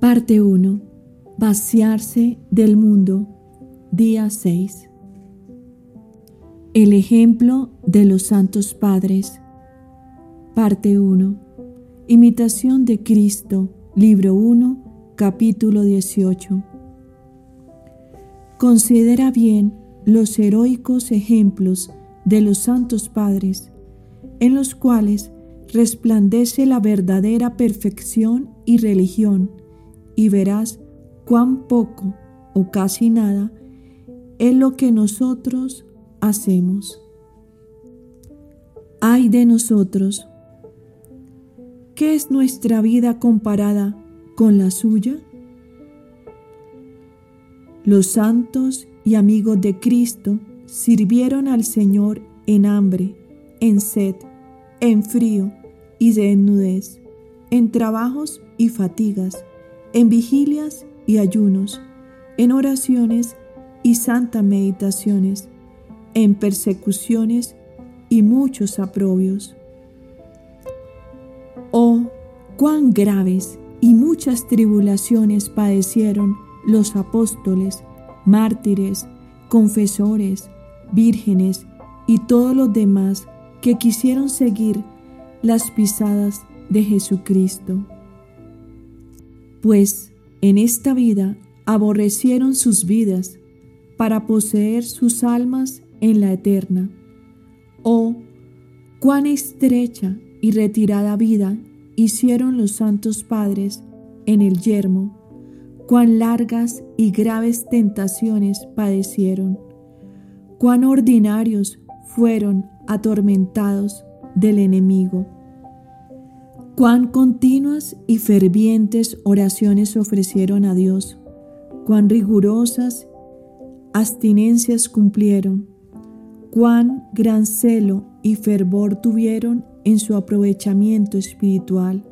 Parte 1. Vaciarse del mundo. Día 6. El ejemplo de los santos padres. Parte 1. Imitación de Cristo. Libro 1, capítulo 18. Considera bien los heroicos ejemplos de los santos padres, en los cuales resplandece la verdadera perfección y religión, y verás cuán poco o casi nada es lo que nosotros hacemos. Ay de nosotros, ¿qué es nuestra vida comparada con la suya? Los santos y amigos de Cristo sirvieron al Señor en hambre, en sed, en frío y desnudez, en trabajos y fatigas, en vigilias y ayunos, en oraciones y santas meditaciones, en persecuciones y muchos aprobios. Oh, cuán graves y muchas tribulaciones padecieron los apóstoles, mártires, confesores, vírgenes y todos los demás que quisieron seguir las pisadas de Jesucristo. Pues en esta vida aborrecieron sus vidas para poseer sus almas en la eterna. Oh, cuán estrecha y retirada vida hicieron los santos padres en el yermo, cuán largas y graves tentaciones padecieron, cuán ordinarios fueron atormentados del enemigo, cuán continuas y fervientes oraciones ofrecieron a Dios, cuán rigurosas abstinencias cumplieron, cuán gran celo y fervor tuvieron en su aprovechamiento espiritual,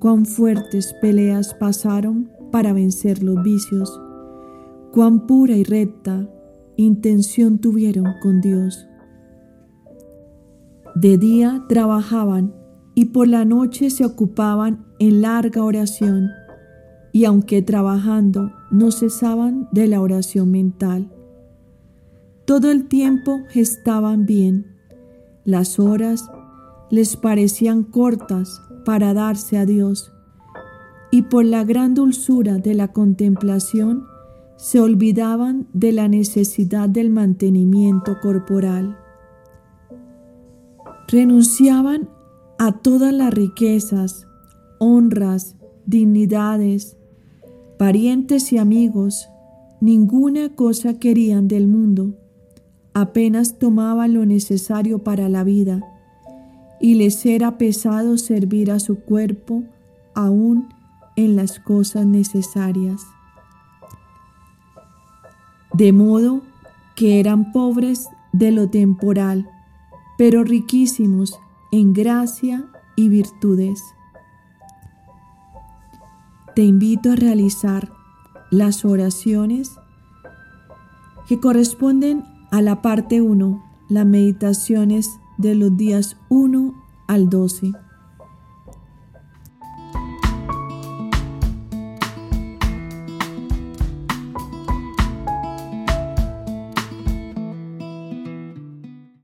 cuán fuertes peleas pasaron para vencer los vicios, cuán pura y recta intención tuvieron con Dios. De día trabajaban y por la noche se ocupaban en larga oración y aunque trabajando no cesaban de la oración mental. Todo el tiempo estaban bien. Las horas les parecían cortas para darse a Dios y por la gran dulzura de la contemplación se olvidaban de la necesidad del mantenimiento corporal. Renunciaban a todas las riquezas, honras, dignidades, parientes y amigos, ninguna cosa querían del mundo, apenas tomaban lo necesario para la vida, y les era pesado servir a su cuerpo aún en las cosas necesarias. De modo que eran pobres de lo temporal, pero riquísimos en gracia y virtudes te invito a realizar las oraciones que corresponden a la parte 1, las meditaciones de los días 1 al 12.